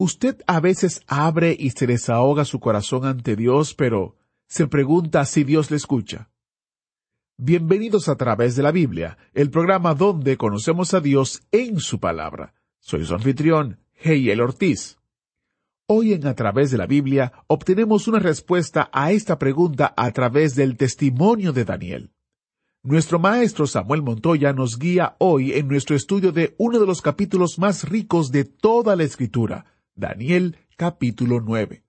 Usted a veces abre y se desahoga su corazón ante Dios, pero se pregunta si Dios le escucha. Bienvenidos a través de la Biblia, el programa donde conocemos a Dios en su palabra. Soy su anfitrión, Heiel Ortiz. Hoy en A través de la Biblia obtenemos una respuesta a esta pregunta a través del testimonio de Daniel. Nuestro maestro Samuel Montoya nos guía hoy en nuestro estudio de uno de los capítulos más ricos de toda la Escritura, Daniel capítulo 9.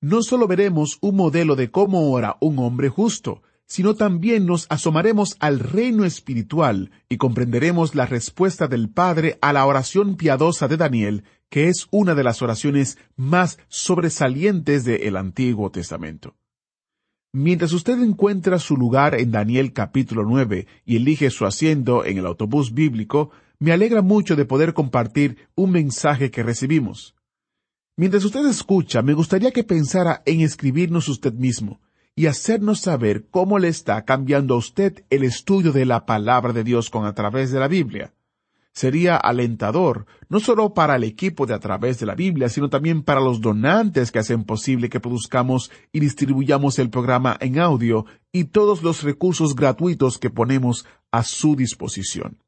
No solo veremos un modelo de cómo ora un hombre justo, sino también nos asomaremos al reino espiritual y comprenderemos la respuesta del Padre a la oración piadosa de Daniel, que es una de las oraciones más sobresalientes del Antiguo Testamento. Mientras usted encuentra su lugar en Daniel capítulo 9 y elige su asiento en el autobús bíblico, me alegra mucho de poder compartir un mensaje que recibimos. Mientras usted escucha, me gustaría que pensara en escribirnos usted mismo y hacernos saber cómo le está cambiando a usted el estudio de la palabra de Dios con a través de la Biblia. Sería alentador, no solo para el equipo de a través de la Biblia, sino también para los donantes que hacen posible que produzcamos y distribuyamos el programa en audio y todos los recursos gratuitos que ponemos a su disposición.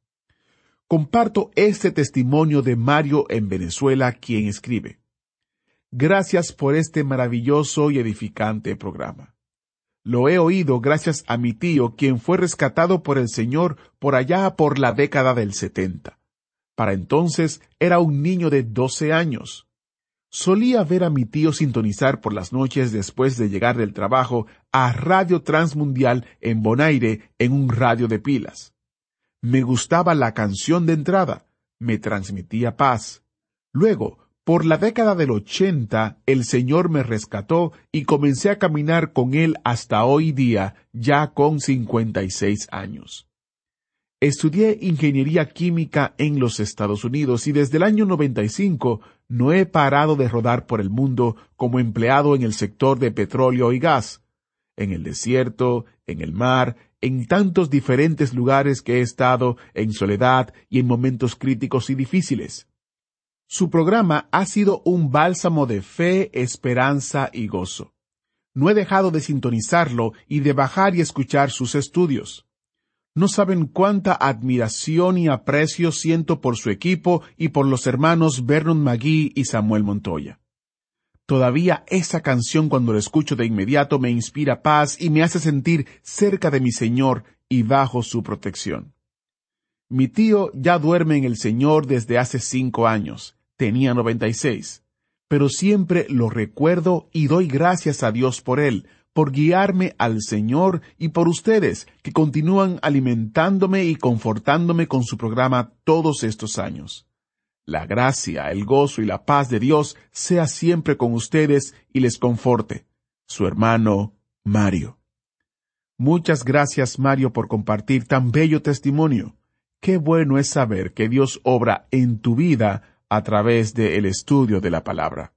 Comparto este testimonio de Mario en Venezuela, quien escribe. Gracias por este maravilloso y edificante programa. Lo he oído gracias a mi tío, quien fue rescatado por el Señor por allá por la década del setenta. Para entonces era un niño de doce años. Solía ver a mi tío sintonizar por las noches después de llegar del trabajo a Radio Transmundial en Bonaire en un radio de pilas. Me gustaba la canción de entrada, me transmitía paz. Luego, por la década del ochenta, el Señor me rescató y comencé a caminar con Él hasta hoy día, ya con cincuenta y seis años. Estudié ingeniería química en los Estados Unidos y desde el año 95 no he parado de rodar por el mundo como empleado en el sector de petróleo y gas, en el desierto, en el mar, en tantos diferentes lugares que he estado en soledad y en momentos críticos y difíciles. Su programa ha sido un bálsamo de fe, esperanza y gozo. No he dejado de sintonizarlo y de bajar y escuchar sus estudios. No saben cuánta admiración y aprecio siento por su equipo y por los hermanos Vernon McGee y Samuel Montoya. Todavía esa canción cuando la escucho de inmediato me inspira paz y me hace sentir cerca de mi Señor y bajo su protección. Mi tío ya duerme en el Señor desde hace cinco años tenía 96. Pero siempre lo recuerdo y doy gracias a Dios por él, por guiarme al Señor y por ustedes, que continúan alimentándome y confortándome con su programa todos estos años. La gracia, el gozo y la paz de Dios sea siempre con ustedes y les conforte. Su hermano Mario. Muchas gracias Mario por compartir tan bello testimonio. Qué bueno es saber que Dios obra en tu vida a través del estudio de la palabra.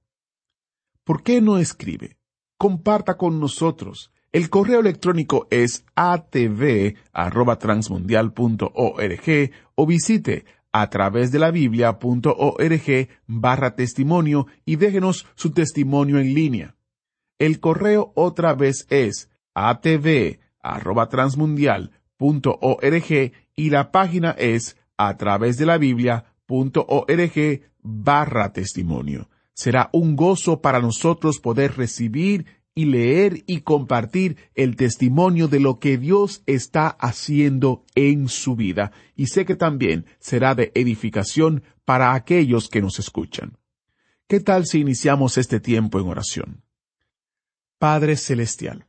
¿Por qué no escribe? Comparta con nosotros. El correo electrónico es atv@transmundial.org o visite a través de la barra testimonio y déjenos su testimonio en línea. El correo otra vez es atv@transmundial.org y la página es a través de la org barra testimonio. Será un gozo para nosotros poder recibir y leer y compartir el testimonio de lo que Dios está haciendo en su vida. Y sé que también será de edificación para aquellos que nos escuchan. ¿Qué tal si iniciamos este tiempo en oración? Padre Celestial,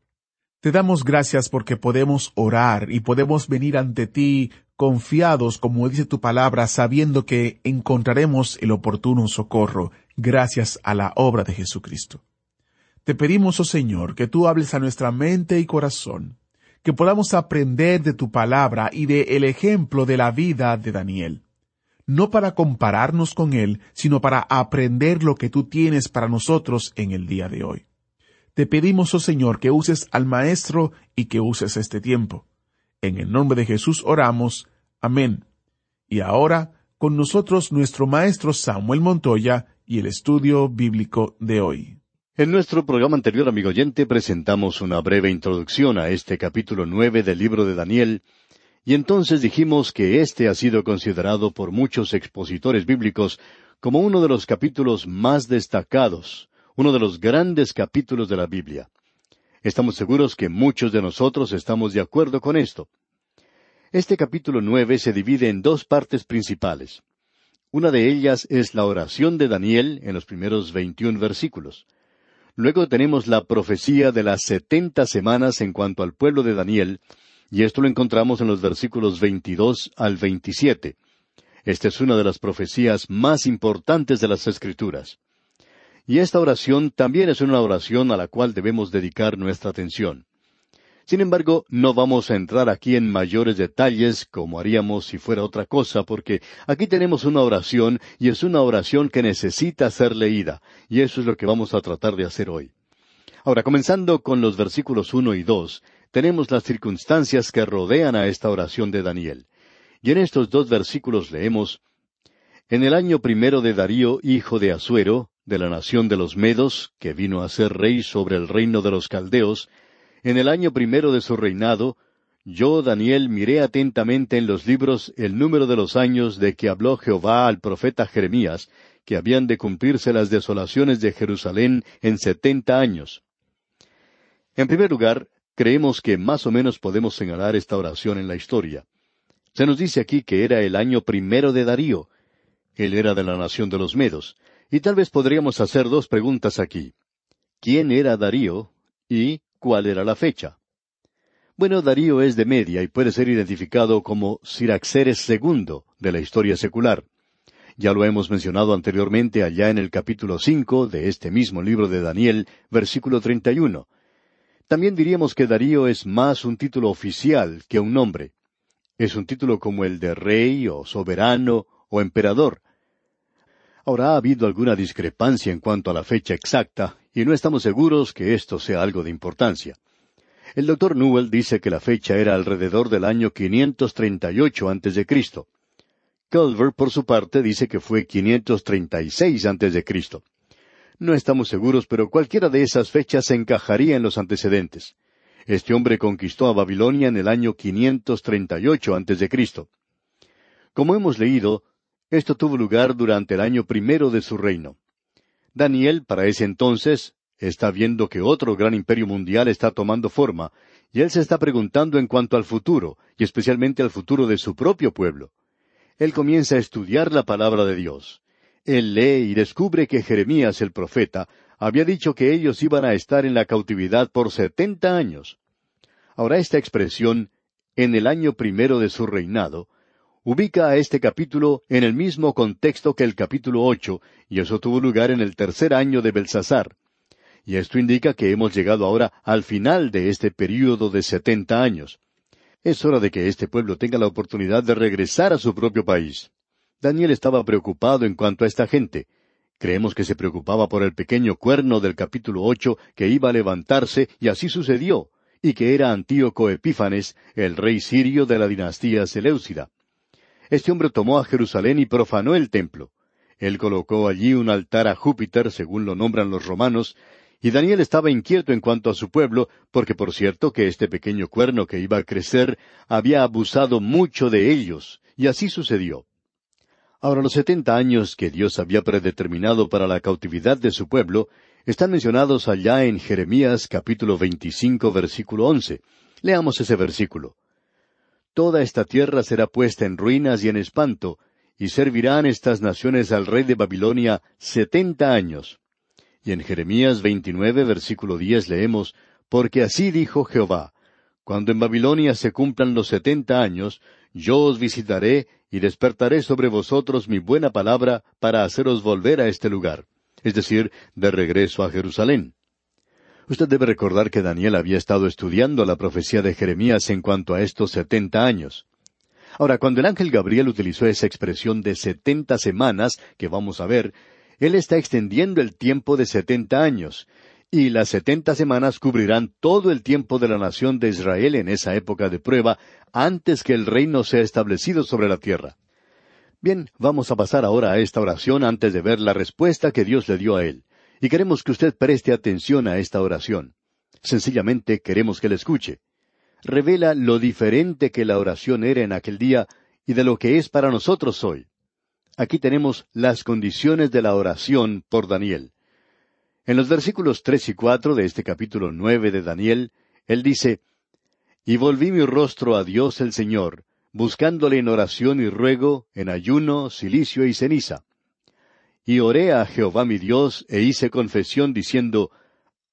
Te damos gracias porque podemos orar y podemos venir ante ti confiados, como dice tu palabra, sabiendo que encontraremos el oportuno socorro gracias a la obra de Jesucristo. Te pedimos, oh Señor, que tú hables a nuestra mente y corazón, que podamos aprender de tu palabra y de el ejemplo de la vida de Daniel, no para compararnos con él, sino para aprender lo que tú tienes para nosotros en el día de hoy. Te pedimos, oh Señor, que uses al Maestro y que uses este tiempo. En el nombre de Jesús oramos. Amén. Y ahora, con nosotros nuestro Maestro Samuel Montoya y el estudio bíblico de hoy. En nuestro programa anterior, amigo oyente, presentamos una breve introducción a este capítulo nueve del libro de Daniel, y entonces dijimos que este ha sido considerado por muchos expositores bíblicos como uno de los capítulos más destacados, uno de los grandes capítulos de la Biblia. Estamos seguros que muchos de nosotros estamos de acuerdo con esto. Este capítulo nueve se divide en dos partes principales. Una de ellas es la oración de Daniel en los primeros veintiún versículos. Luego tenemos la profecía de las setenta semanas en cuanto al pueblo de Daniel, y esto lo encontramos en los versículos veintidós al veintisiete. Esta es una de las profecías más importantes de las Escrituras. Y esta oración también es una oración a la cual debemos dedicar nuestra atención. Sin embargo, no vamos a entrar aquí en mayores detalles como haríamos si fuera otra cosa, porque aquí tenemos una oración y es una oración que necesita ser leída, y eso es lo que vamos a tratar de hacer hoy. Ahora, comenzando con los versículos uno y dos, tenemos las circunstancias que rodean a esta oración de Daniel. Y en estos dos versículos leemos En el año primero de Darío, hijo de Asuero, de la nación de los Medos, que vino a ser rey sobre el reino de los Caldeos, en el año primero de su reinado, yo, Daniel, miré atentamente en los libros el número de los años de que habló Jehová al profeta Jeremías, que habían de cumplirse las desolaciones de Jerusalén en setenta años. En primer lugar, creemos que más o menos podemos señalar esta oración en la historia. Se nos dice aquí que era el año primero de Darío. Él era de la nación de los Medos. Y tal vez podríamos hacer dos preguntas aquí. ¿Quién era Darío? y ¿cuál era la fecha? Bueno, Darío es de Media y puede ser identificado como Siraxeres II de la historia secular. Ya lo hemos mencionado anteriormente allá en el capítulo cinco de este mismo libro de Daniel, versículo treinta y uno. También diríamos que Darío es más un título oficial que un nombre. Es un título como el de rey o soberano o emperador. Ahora ha habido alguna discrepancia en cuanto a la fecha exacta, y no estamos seguros que esto sea algo de importancia. El doctor Newell dice que la fecha era alrededor del año 538 antes de Cristo. Culver, por su parte, dice que fue 536 antes de Cristo. No estamos seguros, pero cualquiera de esas fechas encajaría en los antecedentes. Este hombre conquistó a Babilonia en el año 538 antes de Cristo. Como hemos leído, esto tuvo lugar durante el año primero de su reino. Daniel, para ese entonces, está viendo que otro gran imperio mundial está tomando forma, y él se está preguntando en cuanto al futuro, y especialmente al futuro de su propio pueblo. Él comienza a estudiar la palabra de Dios. Él lee y descubre que Jeremías el profeta había dicho que ellos iban a estar en la cautividad por setenta años. Ahora esta expresión, en el año primero de su reinado, ubica a este capítulo en el mismo contexto que el capítulo ocho, y eso tuvo lugar en el tercer año de Belsasar. Y esto indica que hemos llegado ahora al final de este período de setenta años. Es hora de que este pueblo tenga la oportunidad de regresar a su propio país. Daniel estaba preocupado en cuanto a esta gente. Creemos que se preocupaba por el pequeño cuerno del capítulo ocho que iba a levantarse, y así sucedió, y que era Antíoco Epífanes, el rey sirio de la dinastía Seleucida. Este hombre tomó a Jerusalén y profanó el templo. Él colocó allí un altar a Júpiter, según lo nombran los romanos, y Daniel estaba inquieto en cuanto a su pueblo, porque por cierto que este pequeño cuerno que iba a crecer había abusado mucho de ellos, y así sucedió. Ahora los setenta años que Dios había predeterminado para la cautividad de su pueblo están mencionados allá en Jeremías capítulo veinticinco versículo once. Leamos ese versículo. Toda esta tierra será puesta en ruinas y en espanto, y servirán estas naciones al rey de Babilonia setenta años. Y en Jeremías veintinueve versículo diez leemos, porque así dijo Jehová, cuando en Babilonia se cumplan los setenta años, yo os visitaré y despertaré sobre vosotros mi buena palabra para haceros volver a este lugar, es decir, de regreso a Jerusalén. Usted debe recordar que Daniel había estado estudiando la profecía de Jeremías en cuanto a estos setenta años. Ahora, cuando el ángel Gabriel utilizó esa expresión de setenta semanas que vamos a ver, él está extendiendo el tiempo de setenta años, y las setenta semanas cubrirán todo el tiempo de la nación de Israel en esa época de prueba, antes que el reino sea establecido sobre la tierra. Bien, vamos a pasar ahora a esta oración antes de ver la respuesta que Dios le dio a él. Y queremos que usted preste atención a esta oración. Sencillamente queremos que la escuche. Revela lo diferente que la oración era en aquel día y de lo que es para nosotros hoy. Aquí tenemos las condiciones de la oración por Daniel. En los versículos tres y cuatro de este capítulo nueve de Daniel, él dice, Y volví mi rostro a Dios el Señor, buscándole en oración y ruego, en ayuno, silicio y ceniza. Y oré a Jehová mi Dios, e hice confesión diciendo,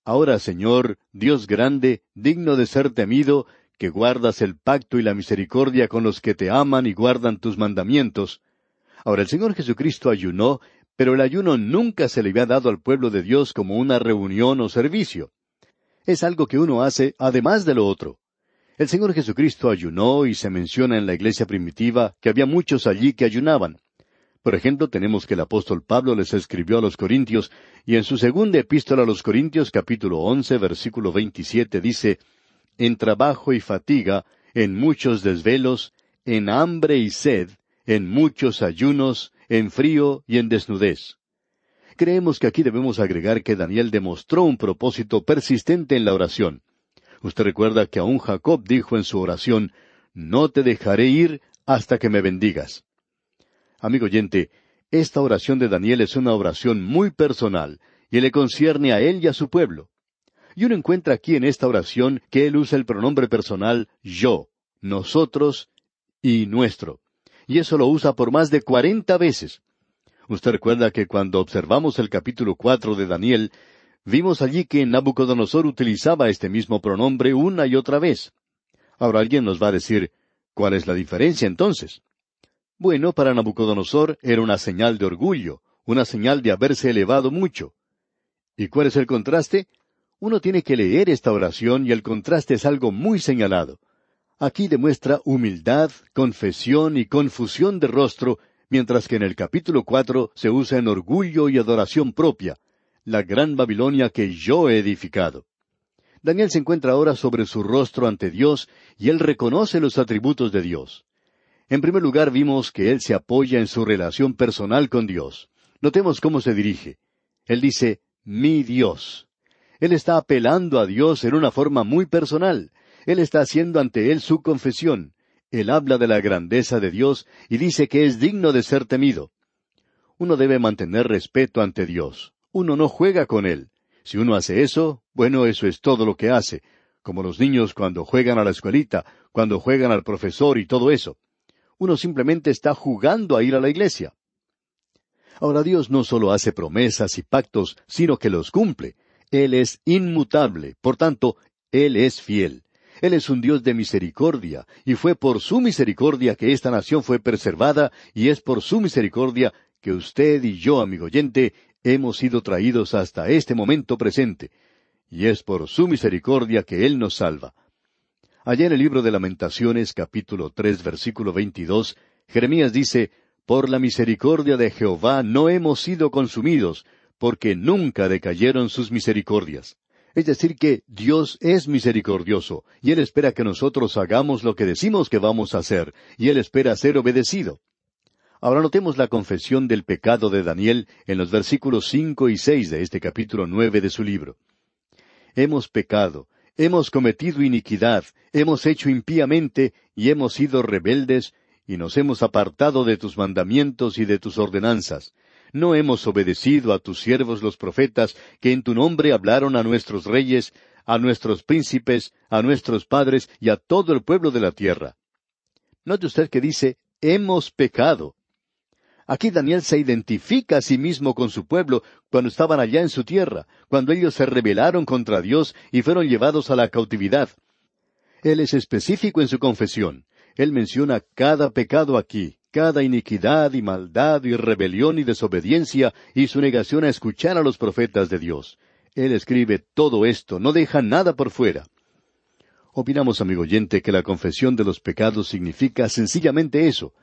Ahora, Señor, Dios grande, digno de ser temido, que guardas el pacto y la misericordia con los que te aman y guardan tus mandamientos. Ahora el Señor Jesucristo ayunó pero el ayuno nunca se le había dado al pueblo de Dios como una reunión o servicio. Es algo que uno hace además de lo otro. El Señor Jesucristo ayunó y se menciona en la iglesia primitiva que había muchos allí que ayunaban. Por ejemplo, tenemos que el apóstol Pablo les escribió a los Corintios y en su segunda epístola a los Corintios capítulo once versículo veintisiete dice, En trabajo y fatiga, en muchos desvelos, en hambre y sed, en muchos ayunos, en frío y en desnudez. Creemos que aquí debemos agregar que Daniel demostró un propósito persistente en la oración. Usted recuerda que aún Jacob dijo en su oración, No te dejaré ir hasta que me bendigas. Amigo oyente, esta oración de Daniel es una oración muy personal y le concierne a él y a su pueblo. Y uno encuentra aquí en esta oración que él usa el pronombre personal yo, nosotros y nuestro y eso lo usa por más de cuarenta veces. Usted recuerda que cuando observamos el capítulo cuatro de Daniel, vimos allí que Nabucodonosor utilizaba este mismo pronombre una y otra vez. Ahora alguien nos va a decir, ¿cuál es la diferencia entonces? Bueno, para Nabucodonosor era una señal de orgullo, una señal de haberse elevado mucho. ¿Y cuál es el contraste? Uno tiene que leer esta oración y el contraste es algo muy señalado. Aquí demuestra humildad, confesión y confusión de rostro, mientras que en el capítulo cuatro se usa en orgullo y adoración propia, la gran Babilonia que yo he edificado. Daniel se encuentra ahora sobre su rostro ante Dios y él reconoce los atributos de Dios. En primer lugar vimos que él se apoya en su relación personal con Dios. Notemos cómo se dirige. Él dice, mi Dios. Él está apelando a Dios en una forma muy personal. Él está haciendo ante Él su confesión. Él habla de la grandeza de Dios y dice que es digno de ser temido. Uno debe mantener respeto ante Dios. Uno no juega con Él. Si uno hace eso, bueno, eso es todo lo que hace, como los niños cuando juegan a la escuelita, cuando juegan al profesor y todo eso. Uno simplemente está jugando a ir a la iglesia. Ahora Dios no solo hace promesas y pactos, sino que los cumple. Él es inmutable, por tanto, Él es fiel. Él es un Dios de misericordia, y fue por su misericordia que esta nación fue preservada, y es por su misericordia que usted y yo, amigo oyente, hemos sido traídos hasta este momento presente, y es por su misericordia que Él nos salva. Allá en el libro de Lamentaciones, capítulo tres, versículo veintidós, Jeremías dice, Por la misericordia de Jehová no hemos sido consumidos, porque nunca decayeron sus misericordias. Es decir, que Dios es misericordioso, y Él espera que nosotros hagamos lo que decimos que vamos a hacer, y Él espera ser obedecido. Ahora notemos la confesión del pecado de Daniel en los versículos cinco y seis de este capítulo nueve de su libro. Hemos pecado, hemos cometido iniquidad, hemos hecho impíamente, y hemos sido rebeldes, y nos hemos apartado de tus mandamientos y de tus ordenanzas no hemos obedecido a tus siervos los profetas, que en tu nombre hablaron a nuestros reyes, a nuestros príncipes, a nuestros padres y a todo el pueblo de la tierra. Note usted que dice, hemos pecado. Aquí Daniel se identifica a sí mismo con su pueblo cuando estaban allá en su tierra, cuando ellos se rebelaron contra Dios y fueron llevados a la cautividad. Él es específico en su confesión. Él menciona cada pecado aquí, cada iniquidad y maldad y rebelión y desobediencia y su negación a escuchar a los profetas de Dios. Él escribe todo esto, no deja nada por fuera. Opinamos, amigo oyente, que la confesión de los pecados significa sencillamente eso,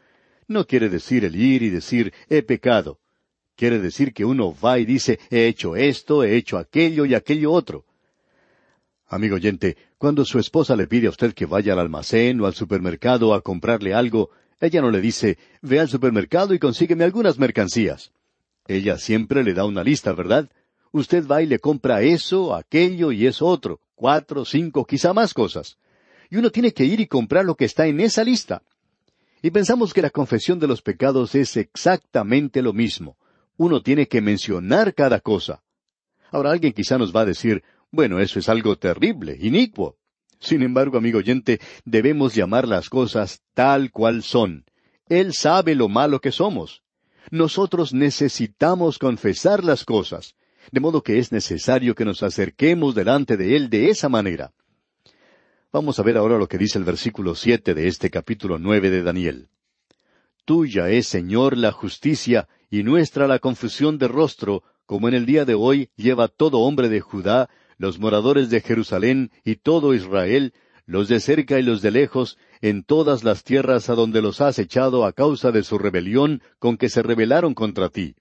no quiere decir el ir y decir he pecado. Quiere decir que uno va y dice he hecho esto, he hecho aquello y aquello otro. Amigo oyente, cuando su esposa le pide a usted que vaya al almacén o al supermercado a comprarle algo, ella no le dice ve al supermercado y consígueme algunas mercancías. Ella siempre le da una lista, ¿verdad? Usted va y le compra eso, aquello y eso otro, cuatro, cinco, quizá más cosas. Y uno tiene que ir y comprar lo que está en esa lista. Y pensamos que la confesión de los pecados es exactamente lo mismo. Uno tiene que mencionar cada cosa. Ahora alguien quizá nos va a decir, bueno, eso es algo terrible, inicuo. Sin embargo, amigo oyente, debemos llamar las cosas tal cual son. Él sabe lo malo que somos. Nosotros necesitamos confesar las cosas, de modo que es necesario que nos acerquemos delante de Él de esa manera. Vamos a ver ahora lo que dice el versículo siete de este capítulo nueve de Daniel. Tuya es, Señor, la justicia, y nuestra la confusión de rostro, como en el día de hoy lleva todo hombre de Judá, los moradores de Jerusalén y todo Israel, los de cerca y los de lejos, en todas las tierras a donde los has echado a causa de su rebelión con que se rebelaron contra ti.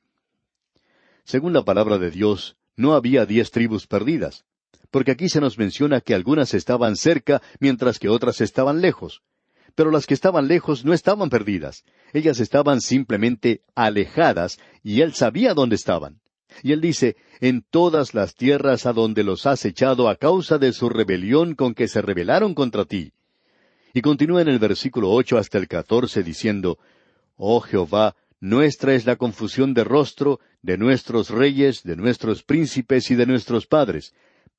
Según la palabra de Dios, no había diez tribus perdidas porque aquí se nos menciona que algunas estaban cerca mientras que otras estaban lejos. Pero las que estaban lejos no estaban perdidas, ellas estaban simplemente alejadas y él sabía dónde estaban. Y él dice, en todas las tierras a donde los has echado a causa de su rebelión con que se rebelaron contra ti. Y continúa en el versículo ocho hasta el catorce diciendo, Oh Jehová, nuestra es la confusión de rostro de nuestros reyes, de nuestros príncipes y de nuestros padres,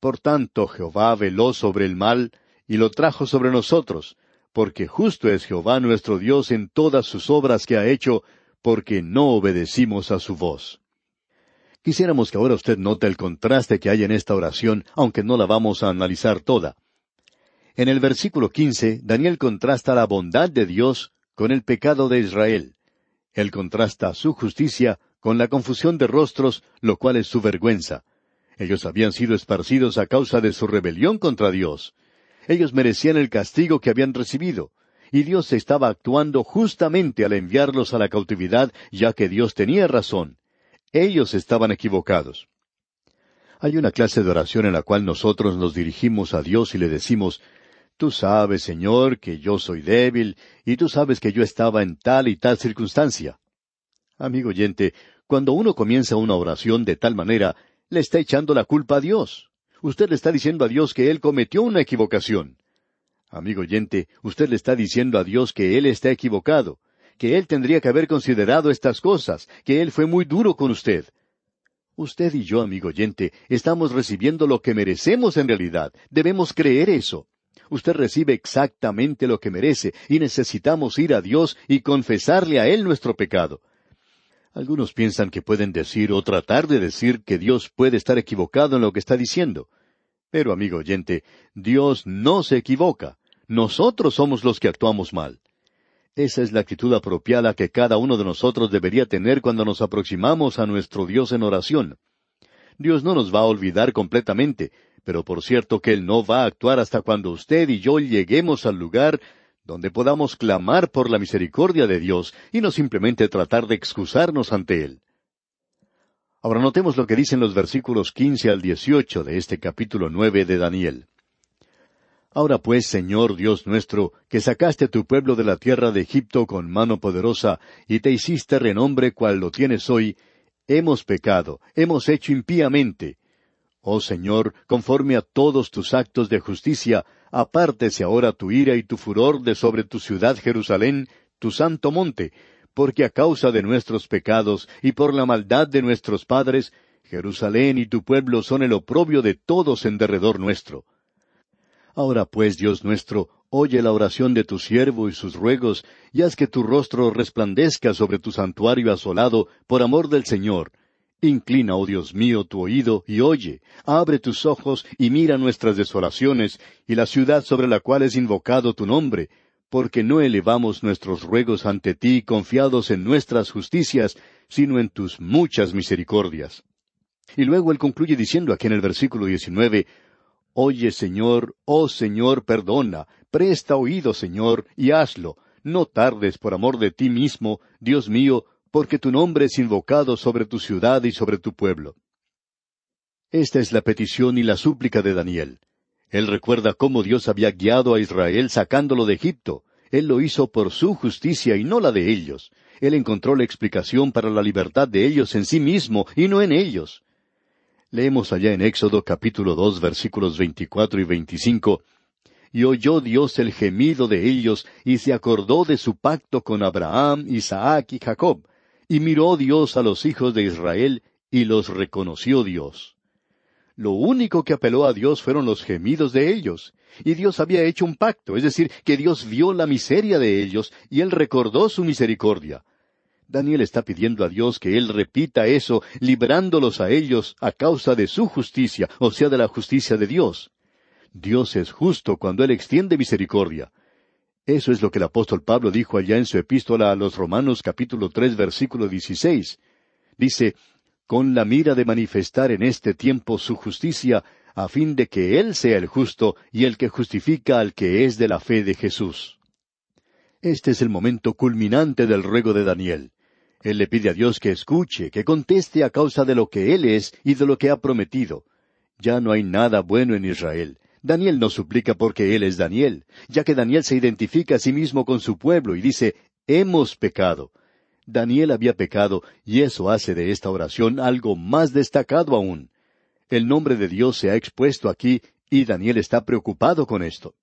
Por tanto, Jehová veló sobre el mal y lo trajo sobre nosotros, porque justo es Jehová nuestro Dios en todas sus obras que ha hecho, porque no obedecimos a su voz. Quisiéramos que ahora usted note el contraste que hay en esta oración, aunque no la vamos a analizar toda. En el versículo quince, Daniel contrasta la bondad de Dios con el pecado de Israel. Él contrasta su justicia con la confusión de rostros, lo cual es su vergüenza. Ellos habían sido esparcidos a causa de su rebelión contra Dios. Ellos merecían el castigo que habían recibido, y Dios estaba actuando justamente al enviarlos a la cautividad, ya que Dios tenía razón. Ellos estaban equivocados. Hay una clase de oración en la cual nosotros nos dirigimos a Dios y le decimos, Tú sabes, Señor, que yo soy débil, y tú sabes que yo estaba en tal y tal circunstancia. Amigo oyente, cuando uno comienza una oración de tal manera, le está echando la culpa a Dios. Usted le está diciendo a Dios que Él cometió una equivocación. Amigo oyente, usted le está diciendo a Dios que Él está equivocado, que Él tendría que haber considerado estas cosas, que Él fue muy duro con usted. Usted y yo, amigo oyente, estamos recibiendo lo que merecemos en realidad. Debemos creer eso. Usted recibe exactamente lo que merece y necesitamos ir a Dios y confesarle a Él nuestro pecado. Algunos piensan que pueden decir o tratar de decir que Dios puede estar equivocado en lo que está diciendo. Pero, amigo oyente, Dios no se equivoca. Nosotros somos los que actuamos mal. Esa es la actitud apropiada que cada uno de nosotros debería tener cuando nos aproximamos a nuestro Dios en oración. Dios no nos va a olvidar completamente, pero por cierto que Él no va a actuar hasta cuando usted y yo lleguemos al lugar donde podamos clamar por la misericordia de Dios y no simplemente tratar de excusarnos ante Él. Ahora notemos lo que dicen los versículos quince al dieciocho de este capítulo nueve de Daniel. Ahora pues, Señor Dios nuestro, que sacaste a tu pueblo de la tierra de Egipto con mano poderosa, y te hiciste renombre cual lo tienes hoy, hemos pecado, hemos hecho impíamente. Oh Señor, conforme a todos tus actos de justicia, apártese ahora tu ira y tu furor de sobre tu ciudad Jerusalén, tu santo monte, porque a causa de nuestros pecados y por la maldad de nuestros padres, Jerusalén y tu pueblo son el oprobio de todos en derredor nuestro. Ahora pues, Dios nuestro, oye la oración de tu siervo y sus ruegos, y haz que tu rostro resplandezca sobre tu santuario asolado, por amor del Señor. Inclina, oh Dios mío, tu oído y oye, abre tus ojos y mira nuestras desolaciones y la ciudad sobre la cual es invocado tu nombre, porque no elevamos nuestros ruegos ante ti confiados en nuestras justicias, sino en tus muchas misericordias. Y luego él concluye diciendo aquí en el versículo 19, Oye, Señor, oh Señor, perdona, presta oído, Señor, y hazlo. No tardes por amor de ti mismo, Dios mío, porque tu nombre es invocado sobre tu ciudad y sobre tu pueblo. Esta es la petición y la súplica de Daniel. Él recuerda cómo Dios había guiado a Israel sacándolo de Egipto. Él lo hizo por su justicia y no la de ellos. Él encontró la explicación para la libertad de ellos en sí mismo y no en ellos. Leemos allá en Éxodo capítulo dos versículos veinticuatro y veinticinco y oyó Dios el gemido de ellos, y se acordó de su pacto con Abraham, Isaac y Jacob, y miró Dios a los hijos de Israel, y los reconoció Dios. Lo único que apeló a Dios fueron los gemidos de ellos, y Dios había hecho un pacto, es decir, que Dios vio la miseria de ellos, y Él recordó su misericordia. Daniel está pidiendo a Dios que Él repita eso, librándolos a ellos a causa de su justicia, o sea, de la justicia de Dios. Dios es justo cuando Él extiende misericordia. Eso es lo que el apóstol Pablo dijo allá en su epístola a los Romanos capítulo tres versículo dieciséis. Dice, con la mira de manifestar en este tiempo su justicia, a fin de que Él sea el justo y el que justifica al que es de la fe de Jesús. Este es el momento culminante del ruego de Daniel. Él le pide a Dios que escuche, que conteste a causa de lo que Él es y de lo que ha prometido. Ya no hay nada bueno en Israel. Daniel no suplica porque Él es Daniel, ya que Daniel se identifica a sí mismo con su pueblo y dice, hemos pecado. Daniel había pecado y eso hace de esta oración algo más destacado aún. El nombre de Dios se ha expuesto aquí y Daniel está preocupado con esto.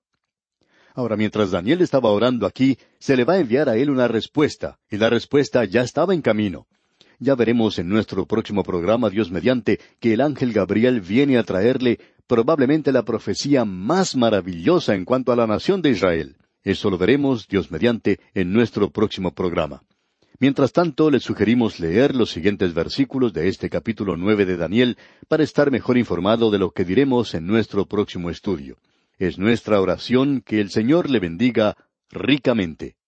Ahora, mientras Daniel estaba orando aquí, se le va a enviar a él una respuesta, y la respuesta ya estaba en camino. Ya veremos en nuestro próximo programa, Dios mediante, que el ángel Gabriel viene a traerle probablemente la profecía más maravillosa en cuanto a la nación de Israel. Eso lo veremos, Dios mediante, en nuestro próximo programa. Mientras tanto, le sugerimos leer los siguientes versículos de este capítulo nueve de Daniel para estar mejor informado de lo que diremos en nuestro próximo estudio. Es nuestra oración que el Señor le bendiga ricamente.